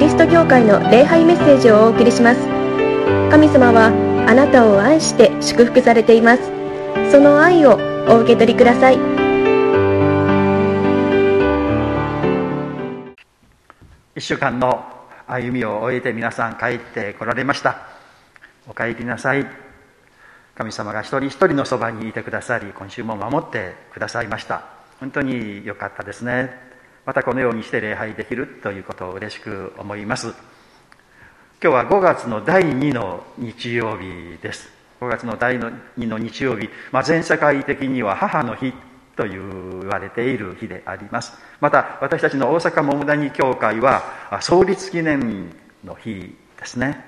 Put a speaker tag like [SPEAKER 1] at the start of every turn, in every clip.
[SPEAKER 1] リスト教会の礼拝メッセージをお送りします。神様はあなたを愛して祝福されています。その愛をお受け取りください。
[SPEAKER 2] 1週間の歩みを終えて皆さん帰ってこられました。お帰りなさい。神様が一人一人のそばにいてくださり今週も守ってくださいました。本当に良かったですね。またこのようにして礼拝できるということを嬉しく思います。今日は5月の第2の日曜日です。5月の第2の日曜日、まあ、全世界的には母の日と言われている日であります。また私たちの大阪桃谷教会は創立記念の日ですね。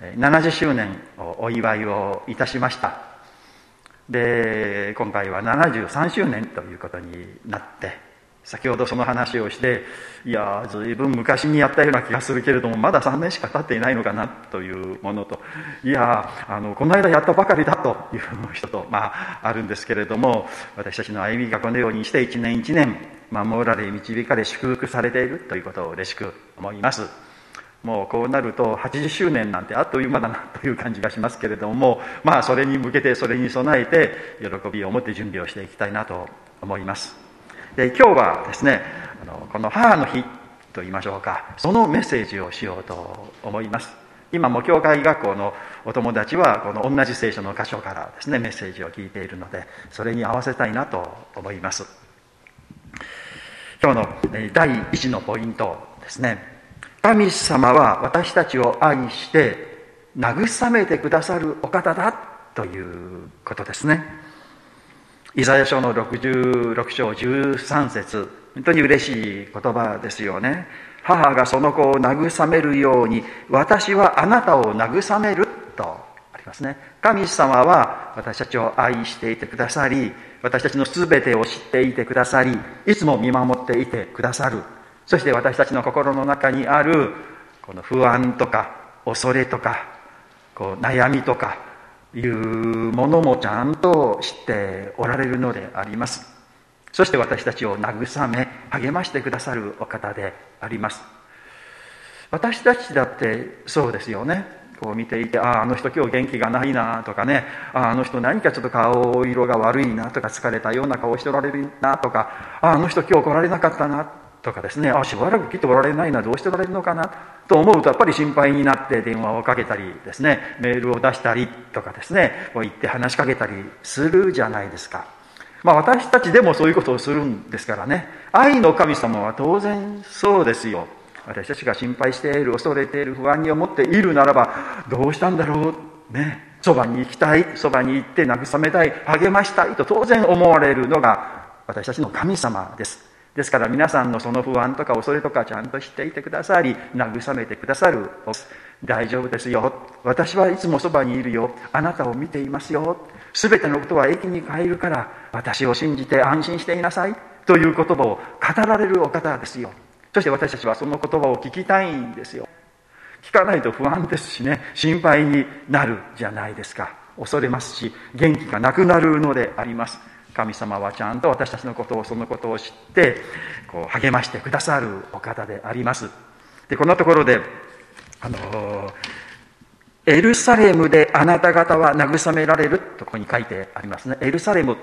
[SPEAKER 2] 70周年をお祝いをいたしました。で今回は73周年ということになって先ほどその話をしていや随分昔にやったような気がするけれどもまだ3年しか経っていないのかなというものといやあのこの間やったばかりだという人と、まあ、あるんですけれども私たちの歩みがこのようにして一年一年守られ導かれ祝福されているということを嬉しく思います。もうこうなると80周年なんてあっという間だなという感じがしますけれどもまあそれに向けてそれに備えて喜びを持って準備をしていきたいなと思いますで今日はですねあのこの母の日と言いましょうか。そのメッセージをしようと思います。今も教会学校のお友達はこの同じ聖書の箇所からですねメッセージを聞いているのでそれに合わせたいなと思います。今日の第一のポイントですね。神様は私たちを愛して慰めてくださるお方だということですね。イザヤ書の66章13節。本当に嬉しい言葉ですよね。母がその子を慰めるように私はあなたを慰めると。ありますね。神様は私たちを愛していてくださり私たちの全てを知っていてくださりいつも見守っていてくださる。そして私たちの心の中にあるこの不安とか恐れとかこう悩みとかいうものもちゃんと知っておられるのであります。そして私たちを慰め励ましてくださるお方であります。私たちだってそうですよね。こう見ていてあああの人今日元気がないなとかね。ああの人何かちょっと顔色が悪いなとか疲れたような顔しておられるなとか。ああの人今日来られなかったな。とかですねあしばらく来ておられないなどうしておられるのかなと思うとやっぱり心配になって電話をかけたりですねメールを出したりとかですねこう言って話しかけたりするじゃないですか。まあ私たちでもそういうことをするんですからね愛の神様は当然そうですよ。私たちが心配している恐れている不安に思っているならばどうしたんだろうね。そばに行きたいそばに行って慰めたい励ましたいと当然思われるのが私たちの神様です。ですから皆さんのその不安とか恐れとかちゃんと知っていてくださり慰めてくださる。大丈夫ですよ。私はいつもそばにいるよ。あなたを見ていますよ。全てのことは駅に帰るから私を信じて安心していなさい。という言葉を語られるお方ですよ。そして私たちはその言葉を聞きたいんですよ。聞かないと不安ですしね。心配になるじゃないですか。恐れますし元気がなくなるのであります。神様はちゃんと私たちのことをそのことを知ってこう励ましてくださるお方であります。でこのところであのエルサレムであなた方は慰められるとここに書いてありますね。エルサレム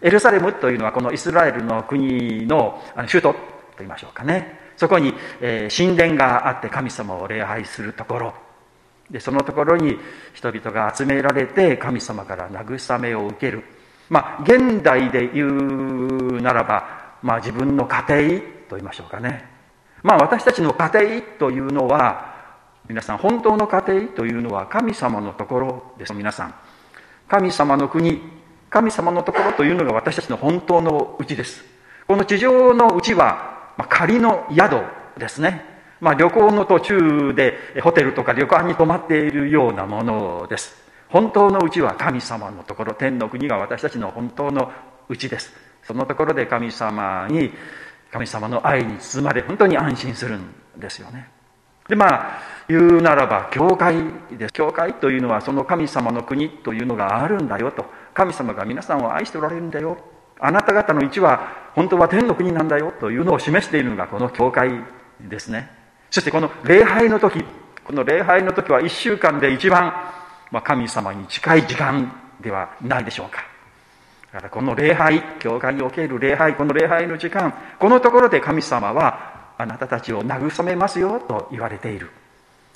[SPEAKER 2] エルサレムというのはこのイスラエルの国の首都と言いましょうかね。そこに、え、神殿があって神様を礼拝するところ。でそのところに人々が集められて神様から慰めを受ける。まあ、現代で言うならば、まあ、自分の家庭と言いましょうかね。まあ、私たちの家庭というのは、皆さん、本当の家庭というのは神様のところです、皆さん。神様の国、神様のところというのが私たちの本当のうちです。この地上のうちは、まあ、仮の宿ですね。まあ、旅行の途中でホテルとか旅館に泊まっているようなものです。本当のうちは神様のところ天の国が私たちの本当のうちです。そのところで神様に神様の愛に包まれ本当に安心するんですよね。でまあ言うならば教会です。教会というのはその神様の国というのがあるんだよと。神様が皆さんを愛しておられるんだよ。あなた方の位置は本当は天の国なんだよというのを示しているのがこの教会ですね。そしてこの礼拝の時この礼拝の時は1週間で一番、まあ、神様に近い時間ではないでしょうか。だからこの礼拝教会における礼拝この礼拝の時間このところで神様はあなたたちを慰めますよと言われている。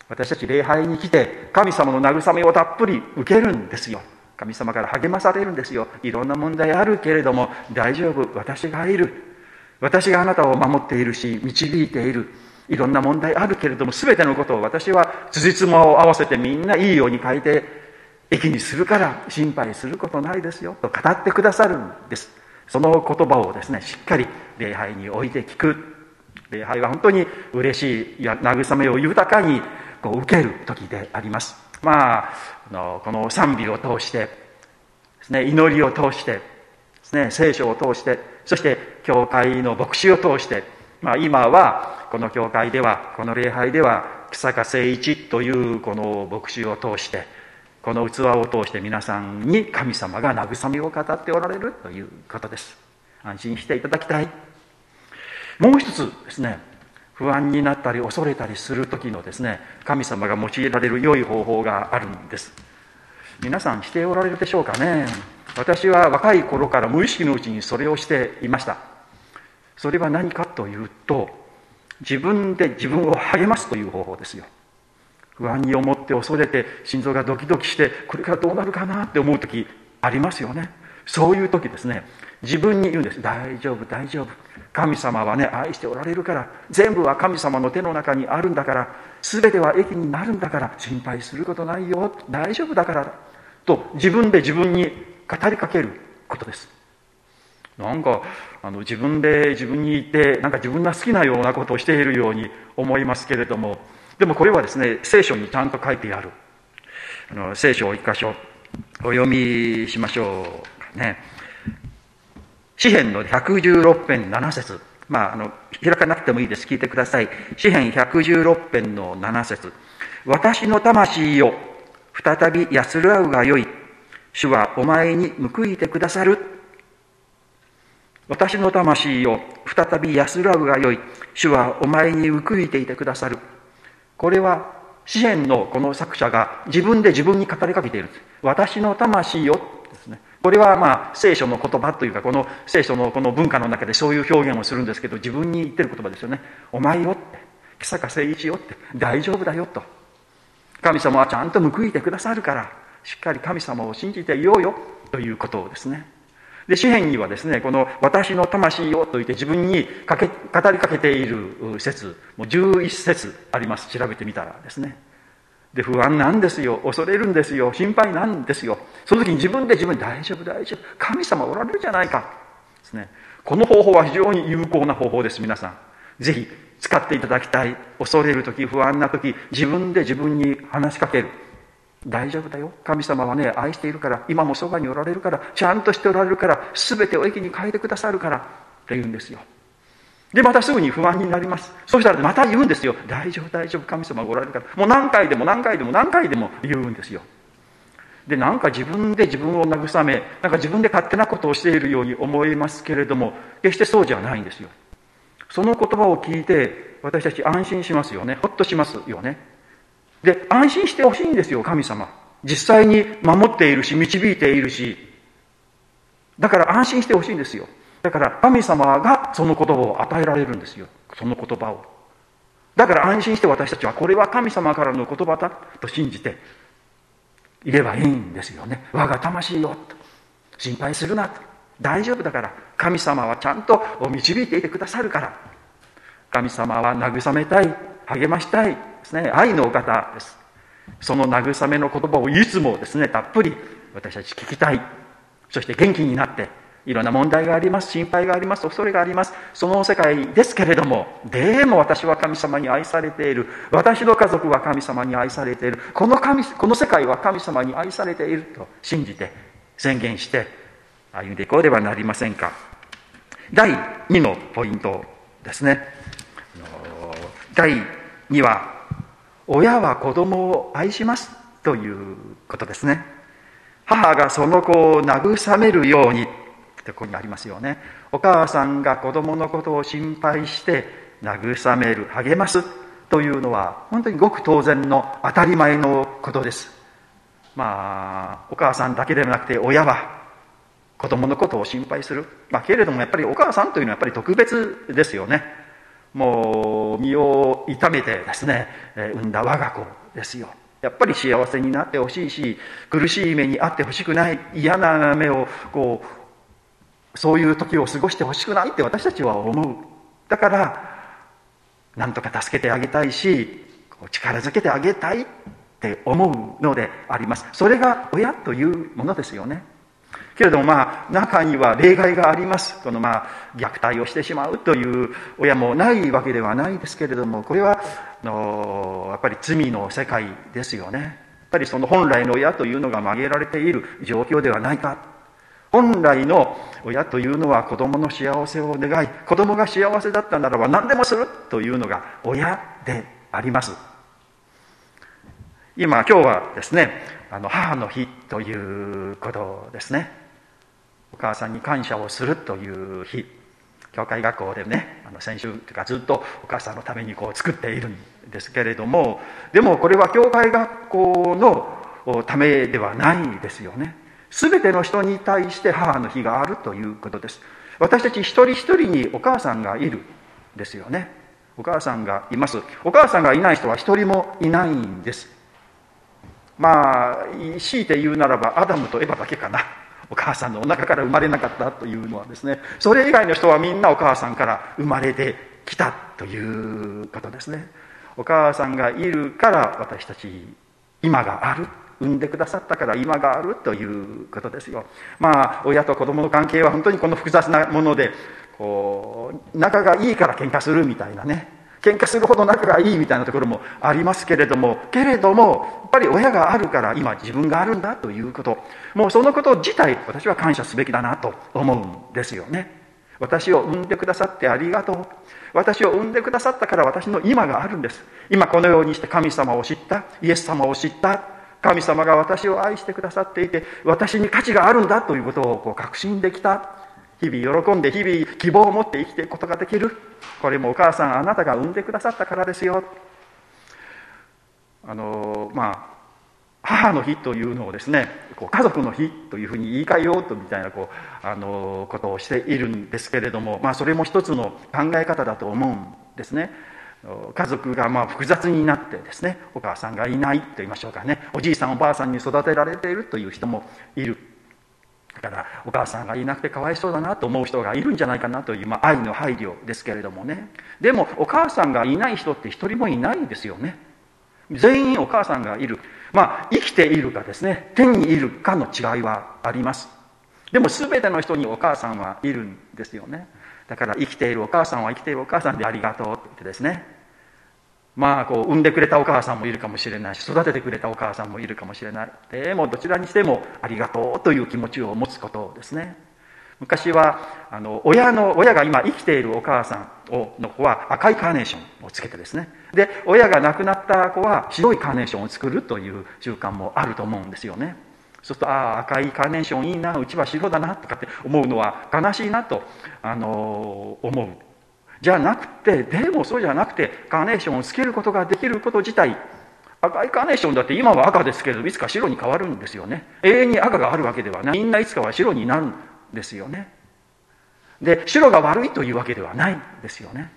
[SPEAKER 2] 私たち礼拝に来て神様の慰めをたっぷり受けるんですよ。神様から励まされるんですよ。いろんな問題あるけれども大丈夫私がいる。私があなたを守っているし導いている。いろんな問題あるけれども全てのことを私は辻褄を合わせてみんないいように書いて駅にするから心配することないですよと語ってくださるんです。その言葉をですねしっかり礼拝に置いて聞く。礼拝は本当に嬉しいや慰めを豊かにこう受ける時であります。まあこの賛美を通してですね祈りを通してですね聖書を通してそして教会の牧師を通してまあ今はこの教会ではこの礼拝では草加誠一というこの牧師を通してこの器を通して皆さんに神様が慰めを語っておられるということです。安心していただきたい。もう一つですね不安になったり恐れたりする時のですね神様が用いられる良い方法があるんです。皆さんしておられるでしょうかね。私は若い頃から無意識のうちにそれをしていました。それは何かというと自分で自分を励ますという方法ですよ。不安に思って恐れて心臓がドキドキしてこれからどうなるかなって思う時ありますよね。そういう時ですね。自分に言うんです。大丈夫大丈夫。神様はね愛しておられるから全部は神様の手の中にあるんだから全ては益になるんだから心配することないよ。大丈夫だからと自分で自分に語りかけることです。なんかあの自分で自分に言ってなんか自分が好きなようなことをしているように思いますけれどもでもこれはですね聖書にちゃんと書いてある。あの聖書を一箇所お読みしましょうね。詩篇の116編7節。まああの開かなくてもいいです。聞いてください。詩篇116編の7節。私の魂よ再び安らうがよい。主はお前に報いてくださる。私の魂を再び安らぐがよい。主はお前に報いていてくださる。これは詩篇のこの作者が自分で自分に語りかけている。んです私の魂よですね。これはまあ聖書の言葉というかこの聖書のこの文化の中でそういう表現をするんですけど自分に言ってる言葉ですよね。お前よって。木坂誠一よって。大丈夫だよと。神様はちゃんと報いてくださるから。しっかり神様を信じていようよ。ということをですね。で詩篇にはですねこの「私の魂を」と言って自分にかけ語りかけている説もう11節あります。調べてみたらですね。で不安なんですよ。恐れるんですよ。心配なんですよ。その時に自分で自分大丈夫大丈夫。神様おられるじゃないかですね。この方法は非常に有効な方法です皆さん。ぜひ使っていただきたい。恐れる時不安な時自分で自分に話しかける。大丈夫だよ。神様はね愛しているから今もそばにおられるからちゃんとしておられるから全てを駅に変えてくださるからって言うんですよ。でまたすぐに不安になります。そしたらまた言うんですよ。大丈夫大丈夫神様がおられるから。もう何回でも何回でも何回でも言うんですよ。でなんか自分で自分を慰めなんか自分で勝手なことをしているように思いますけれども決してそうじゃないんですよ。その言葉を聞いて私たち安心しますよね。ほっとしますよね。で安心してほしいんですよ神様。実際に守っているし導いているし。だから安心してほしいんですよ。だから神様がその言葉を与えられるんですよ。その言葉を。だから安心して私たちはこれは神様からの言葉だと信じていればいいんですよね。我が魂よと。心配するなと。大丈夫だから神様はちゃんと導いていてくださるから。神様は慰めたい励ましたい。ですね愛のお方です。その慰めの言葉をいつもですねたっぷり私たち聞きたい。そして元気になっていろんな問題があります心配があります恐れがあります。その世界ですけれどもでも私は神様に愛されている。私の家族は神様に愛されている。この神この世界は神様に愛されている。と信じて宣言して歩んでいこうではなりませんか。第2のポイントですね。第2は親は子供を愛しますということですね。母がその子を慰めるようにってここにありますよね。お母さんが子供のことを心配して慰める励ますというのは本当にごく当然の当たり前のことです。まあお母さんだけではなくて親は子供のことを心配する、まあ、けれどもやっぱりお母さんというのはやっぱり特別ですよね。もう身を痛めてですね、え産んだ我が子ですよ。やっぱり幸せになってほしいし苦しい目にあってほしくない嫌な目をこうそういう時を過ごしてほしくないって私たちは思う。だからなんとか助けてあげたいし力づけてあげたいって思うのであります。それが親というものですよね。けれどもまあ中には例外がありますこのまあ虐待をしてしまうという親もないわけではないですけれどもこれはのやっぱり罪の世界ですよね。やっぱりその本来の親というのが曲げられている状況ではないか本来の親というのは子供の幸せを願い子供が幸せだったならば何でもするというのが親であります。今今日はですねあの母の日ということですね。お母さんに感謝をするという日。教会学校でねあの先週というかずっとお母さんのためにこう作っているんですけれどもでもこれは教会学校のためではないですよね。全ての人に対して母の日があるということです。私たち一人一人にお母さんがいるですよね。お母さんがいます。お母さんがいない人は一人もいないんです。まあ強いて言うならばアダムとエヴァだけかな。お母さんのお腹から生まれなかったというのはですねそれ以外の人はみんなお母さんから生まれてきたということですね。お母さんがいるから私たち今がある産んでくださったから今があるということですよ。まあ親と子供の関係は本当にこの複雑なものでこう仲がいいから喧嘩するみたいなね。喧嘩するほど仲がいいみたいなところもありますけれどもけれどもやっぱり親があるから今自分があるんだということ。もうそのこと自体私は感謝すべきだなと思うんですよね。私を産んでくださってありがとう。私を産んでくださったから私の今があるんです。今このようにして神様を知った。イエス様を知った。神様が私を愛してくださっていて私に価値があるんだということをこう確信できた。日々喜んで日々希望を持って生きていくことができる。これもお母さんあなたが産んでくださったからですよ。あのまあ母の日というのをですねこう家族の日というふうに言い換えようとみたいなこうあのことをしているんですけれども、まあ、それも一つの考え方だと思うんですね。家族がまあ複雑になってですねお母さんがいないと言いましょうかね。おじいさんおばあさんに育てられているという人もいる。からお母さんがいなくてかわいそうだなと思う人がいるんじゃないかなという、まあ、愛の配慮ですけれどもね。でもお母さんがいない人って一人もいないですよね。全員お母さんがいる。まあ生きているかですね。天にいるかの違いはあります。でも全ての人にお母さんはいるんですよね。だから生きているお母さんは生きているお母さんでありがとうって言ってですね。まあこう産んでくれたお母さんもいるかもしれないし育ててくれたお母さんもいるかもしれない。でもどちらにしてもありがとうという気持ちを持つことですね。昔はあの親の親が今生きているお母さんをの子は赤いカーネーションをつけてですね。で親が亡くなった子は白いカーネーションを作るという習慣もあると思うんですよね。そうするとああ赤いカーネーションいいなうちは白だなとかって思うのは悲しいなと、あの思う。じゃなくてでもそうじゃなくてカーネーションをつけることができること自体赤いカーネーションだって今は赤ですけどいつか白に変わるんですよね。永遠に赤があるわけではない。みんないつかは白になるんですよね。で白が悪いというわけではないんですよね。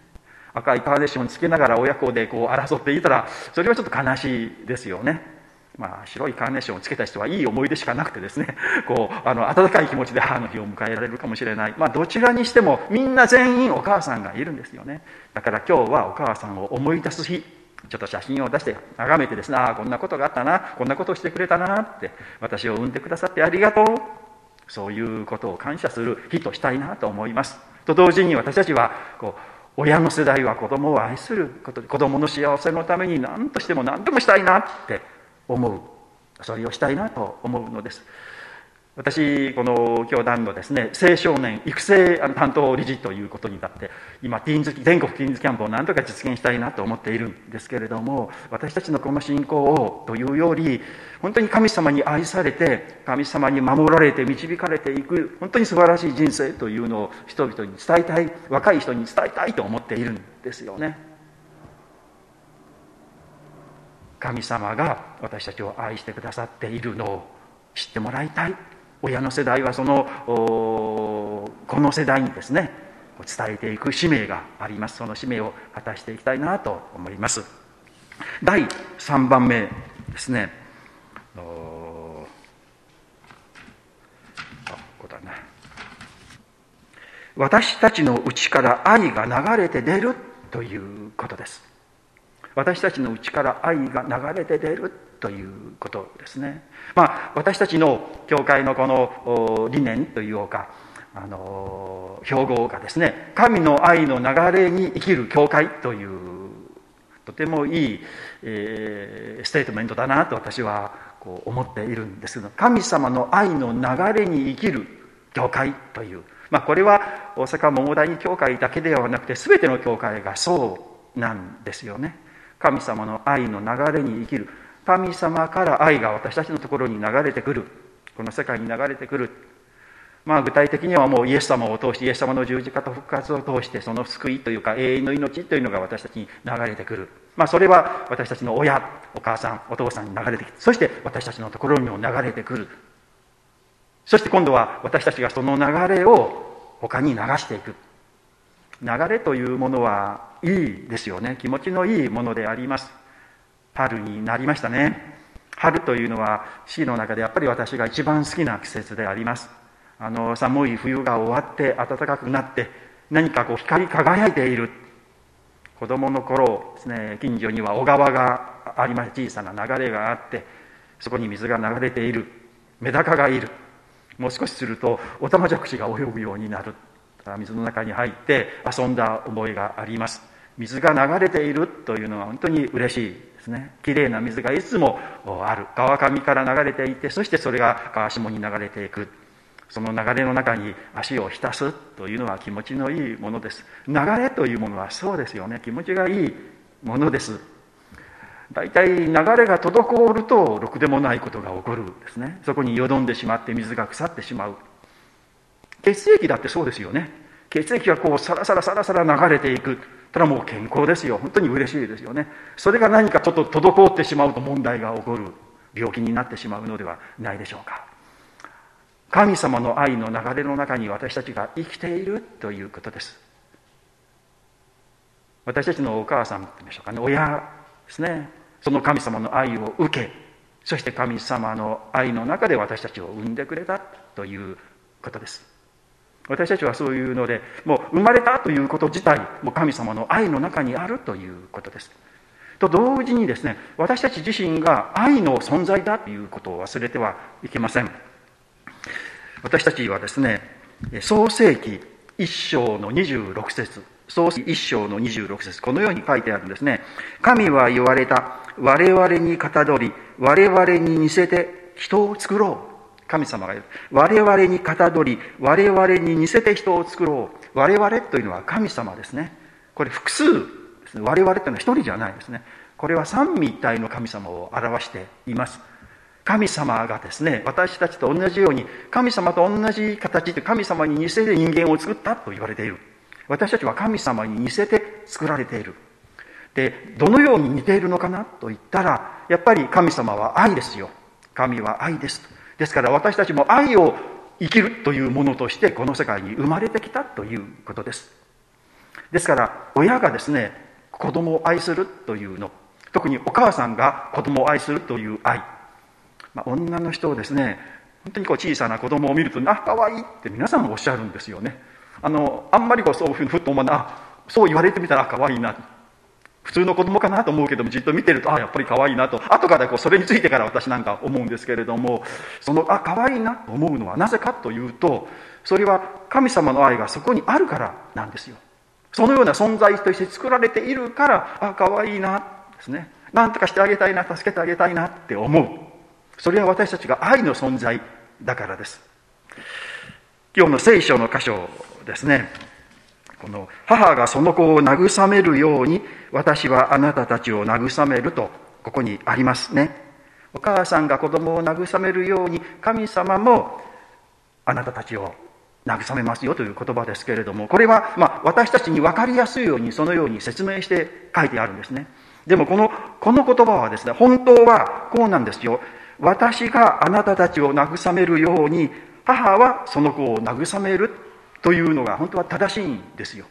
[SPEAKER 2] 赤いカーネーションつけながら親子でこう争っていたらそれはちょっと悲しいですよね。まあ、白いカーネーションをつけた人はいい思い出しかなくてですね こうあの温かい気持ちで母の日を迎えられるかもしれない、まあ、どちらにしてもみんな全員お母さんがいるんですよね。だから今日はお母さんを思い出す日。ちょっと写真を出して眺めてですねああこんなことがあったなこんなことをしてくれたなって私を産んでくださってありがとう。そういうことを感謝する日としたいなと思います。と同時に私たちはこう親の世代は子供を愛することで子供の幸せのために何としても何でもしたいなって思うそれをしたいなと思うのです。私この教団のですね青少年育成担当理事ということになって今ティーンズ全国ティーンズキャンプを何とか実現したいなと思っているんですけれども私たちのこの信仰をというより本当に神様に愛されて神様に守られて導かれていく本当に素晴らしい人生というのを人々に伝えたい若い人に伝えたいと思っているんですよね。神様が私たちを愛してくださっているのを知ってもらいたい。親の世代はそのこの世代にですね伝えていく使命があります。その使命を果たしていきたいなと思います。第3番目ですね。あここだな。私たちの内から愛が流れて出るということです。私たちの内から愛が流れて出るということですね。まあ私たちの教会のこの理念というかあの標語がですね神の愛の流れに生きる教会というとてもいい、えー、ステートメントだなと私はこう思っているんですけど神様の愛の流れに生きる教会というまあ、これは大阪桃谷教会だけではなくて全ての教会がそうなんですよね。神様の愛の流れに生きる。神様から愛が私たちのところに流れてくる。この世界に流れてくる。まあ具体的にはもうイエス様を通してイエス様の十字架と復活を通してその救いというか永遠の命というのが私たちに流れてくる。まあそれは私たちの親お母さんお父さんに流れてきてそして私たちのところにも流れてくる。そして今度は私たちがその流れを他に流していく。流れというものはいいですよね。気持ちのいいものであります。春になりましたね。春というのは四季の中でやっぱり私が一番好きな季節であります。あの寒い冬が終わって暖かくなって何かこう光り輝いている。子供の頃ですね近所には小川がありまして小さな流れがあってそこに水が流れている。メダカがいる。もう少しするとオタマジャクシが泳ぐようになる。水の中に入って遊んだ覚えがあります。水が流れているというのは本当に嬉しいですね。きれいな水がいつもある。川上から流れていてそしてそれが川下に流れていく。その流れの中に足を浸すというのは気持ちのいいものです。流れというものはそうですよね。気持ちがいいものです。大体流れが滞るとろくでもないことが起こるんですね。そこによどんでしまって水が腐ってしまう。血液だってそうですよね。血液がこうサラサラサラサラ流れていく。たらもう健康ですよ。本当に嬉しいですよね。それが何かちょっと滞ってしまうと問題が起こる病気になってしまうのではないでしょうか。神様の愛の流れの中に私たちが生きているということです。私たちのお母さんでしょうかね。親ですね。その神様の愛を受けそして神様の愛の中で私たちを産んでくれたということです。私たちはそういうのでもう生まれたということ自体も神様の愛の中にあるということです。と同時にですね私たち自身が愛の存在だということを忘れてはいけません。私たちはですね創世紀一章の26節創世紀一章の26節このように書いてあるんですね。神は言われた我々にかたどり我々に似せて人を作ろう。神様が言う我々にかたどり我々に似せて人を作ろう。我々というのは神様ですね。これ複数ですね。我々というのは一人じゃないですね。これは三位一体の神様を表しています。神様がですね私たちと同じように神様と同じ形で神様に似せて人間を作ったと言われている。私たちは神様に似せて作られている。でどのように似ているのかなと言ったらやっぱり神様は愛ですよ。神は愛ですと。ですから私たちも愛を生きるというものとしてこの世界に生まれてきたということです。ですから親がですね子供を愛するというの。特にお母さんが子供を愛するという愛、まあ、女の人をですね本当にこう小さな子供を見るとあ可愛いいって皆さんおっしゃるんですよね。あのあんまりこうそういうふうにふっと思わない。そう言われてみたら可愛いな。普通の子供かなと思うけどもじっと見てるとあやっぱり可愛いなと。後からこうそれについてから私なんか思うんですけれどもそのあ可愛いなと思うのはなぜかというとそれは神様の愛がそこにあるからなんですよ。そのような存在として作られているからあ可愛いなですね。何とかしてあげたいな助けてあげたいなって思う。それは私たちが愛の存在だからです。今日の聖書の箇所ですね。この母がその子を慰めるように私はあなたたちを慰めるとここにありますねお母さんが子供を慰めるように神様もあなたたちを慰めますよという言葉ですけれどもこれはま私たちに分かりやすいようにそのように説明して書いてあるんですねでもこの、この言葉はですね、本当はこうなんですよ。私があなたたちを慰めるように、母はその子を慰めるというのが本当は正しいんですよ。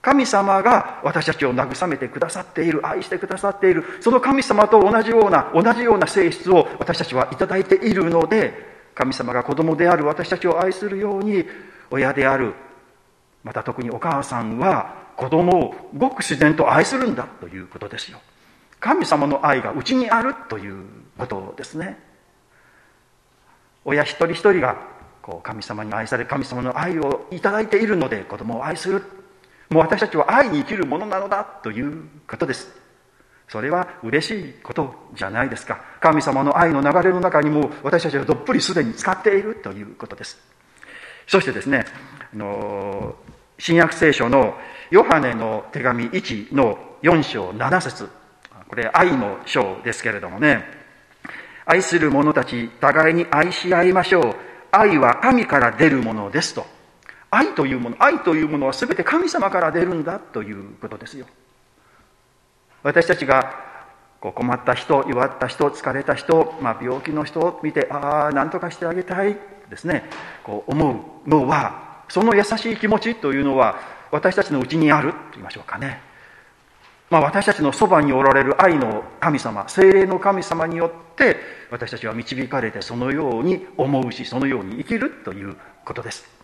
[SPEAKER 2] 神様が私たちを慰めてくださっている、愛してくださっている、その神様と同じような、同じような性質を私たちはいただいているので、神様が子供である私たちを愛するように、親である、また特にお母さんは子供をごく自然と愛するんだということですよ。神様の愛がうちにあるということですね。親一人一人がこう神様に愛され神様の愛をいただいているので子供を愛する。もう私たちは愛に生きるものなのだということです。それは嬉しいことじゃないですか。神様の愛の流れの中にも私たちはどっぷりすでに使っているということです。そしてですねあの新約聖書のヨハネの手紙1の4章7節。これ愛の章ですけれどもね。愛する者たち互いに愛し合いましょう。愛は神から出るものですと。愛というもの愛というものは全て神様から出るんだということですよ。私たちがこう困った人弱った人疲れた人、まあ、病気の人を見てああ何とかしてあげたいですね。こう思うのはその優しい気持ちというのは私たちのうちにあると言いましょうかね、まあ、私たちのそばにおられる愛の神様精霊の神様によって私たちは導かれてそのように思うしそのように生きるということです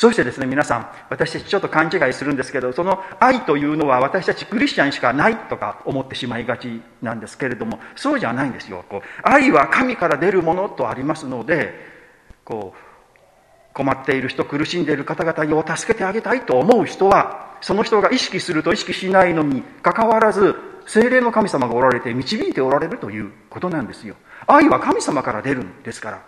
[SPEAKER 2] そしてですね、皆さん、私たちちょっと勘違いするんですけど、その愛というのは私たちクリスチャンしかないとか思ってしまいがちなんですけれども、そうじゃないんですよ。こう愛は神から出るものとありますので、こう、困っている人、苦しんでいる方々にを助けてあげたいと思う人は、その人が意識すると意識しないのにかかわらず、精霊の神様がおられて導いておられるということなんですよ。愛は神様から出るんですから。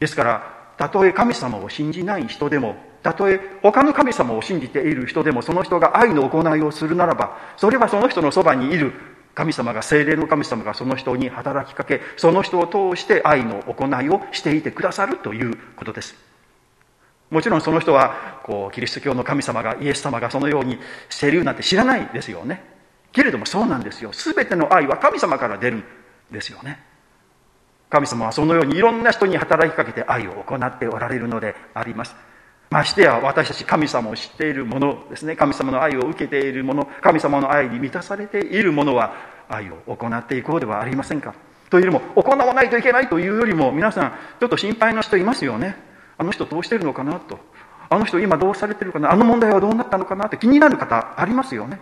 [SPEAKER 2] ですから、たとえ神様を信じない人でも、たとえ他の神様を信じている人でも、その人が愛の行いをするならば、それはその人のそばにいる神様が、精霊の神様がその人に働きかけ、その人を通して愛の行いをしていてくださるということです。もちろんその人は、こう、キリスト教の神様が、イエス様がそのようにしているなんて知らないですよね。けれどもそうなんですよ。すべての愛は神様から出るんですよね。神様はそのようにいろんな人に働きかけて愛を行っておられるのであります。ましてや私たち神様を知っている者ですね、神様の愛を受けている者、神様の愛に満たされている者は愛を行っていこうではありませんか。というよりも、行わないといけないというよりも、皆さん、ちょっと心配な人いますよね。あの人どうしてるのかなと。あの人今どうされてるかな。あの問題はどうなったのかなって。気になる方ありますよね。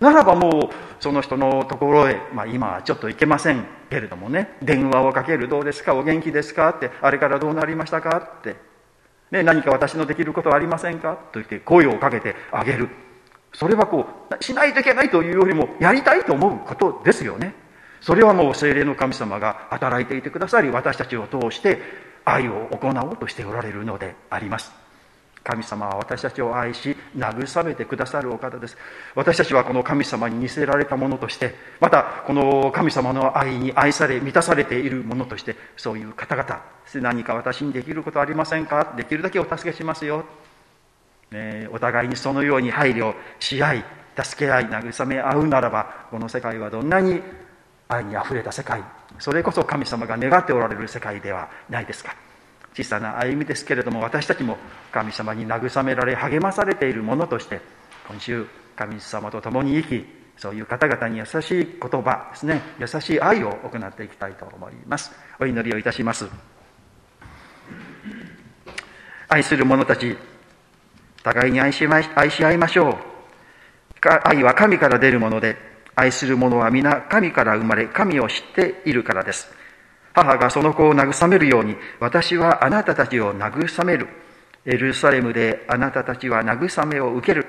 [SPEAKER 2] ならばもうその人のところへ、まあ、今はちょっと行けませんけれどもね。電話をかけるどうですか？お元気ですか？って。あれからどうなりましたか？って、ね、何か私のできることはありませんか？と言って声をかけてあげる。それはこうしないといけないというよりもやりたいと思うことですよね。それはもう精霊の神様が働いていてくださり私たちを通して愛を行おうとしておられるのであります。神様は私たちを愛し慰めてくださるお方です。私たちはこの神様に似せられたものとしてまたこの神様の愛に愛され満たされているものとしてそういう方々何か私にできることありませんか？できるだけお助けしますよ、ね、お互いにそのように配慮し合い助け合い慰め合うならばこの世界はどんなに愛にあふれた世界それこそ神様が願っておられる世界ではないですか。小さな歩みですけれども私たちも神様に慰められ励まされているものとして今週神様と共に生きそういう方々に優しい言葉ですね。優しい愛を行っていきたいと思います。お祈りをいたします。愛する者たち互いに愛し愛し合いましょう。愛は神から出るもので愛する者は皆神から生まれ神を知っているからです母がその子を慰めるように、私はあなたたちを慰める。エルサレムであなたたちは慰めを受ける。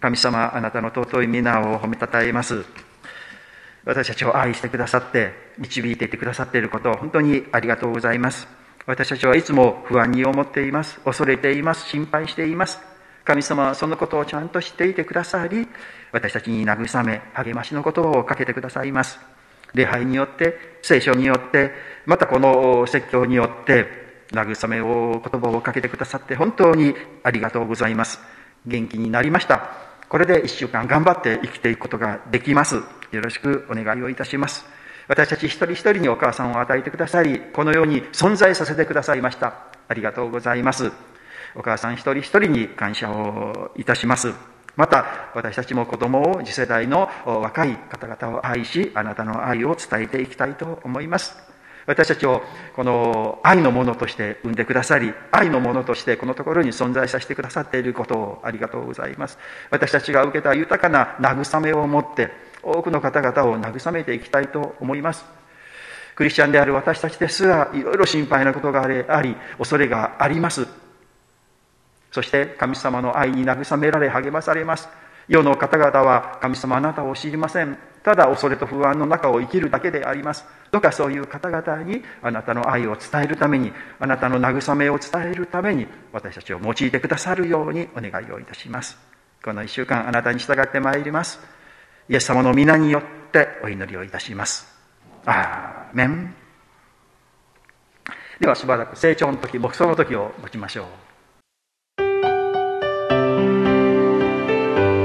[SPEAKER 2] 神様、あなたの尊い皆を褒めたたえます。私たちを愛してくださって、導いていてくださっていることを本当にありがとうございます。私たちはいつも不安に思っています。恐れています。心配しています。神様はそのことをちゃんと知っていてくださり、私たちに慰め、励ましのことをかけてくださいます。礼拝によって、聖書によって、またこの説教によって、慰めを、言葉をかけてくださって本当にありがとうございます。元気になりました。これで一週間頑張って生きていくことができます。よろしくお願いをいたします。私たち一人一人にお母さんを与えてくださり、このように存在させてくださいました。ありがとうございます。お母さん一人一人に感謝をいたします。また、私たちも子供を次世代の若い方々を愛し、あなたの愛を伝えていきたいと思います。私たちをこの愛のものとして生んでくださり、愛のものとしてこのところに存在させてくださっていることをありがとうございます。私たちが受けた豊かな慰めを持って、多くの方々を慰めていきたいと思います。クリスチャンである私たちですら、いろいろ心配なことがあり、恐れがあります。そして神様の愛に慰められ励まされます。世の方々は神様あなたを知りません。ただ恐れと不安の中を生きるだけであります。どうかそういう方々にあなたの愛を伝えるために、あなたの慰めを伝えるために、私たちを用いてくださるようにお願いをいたします。この一週間あなたに従ってまいります。イエス様の皆によってお祈りをいたします。アーメン。ではしばらく成長の時、牧草の時を持ちましょう。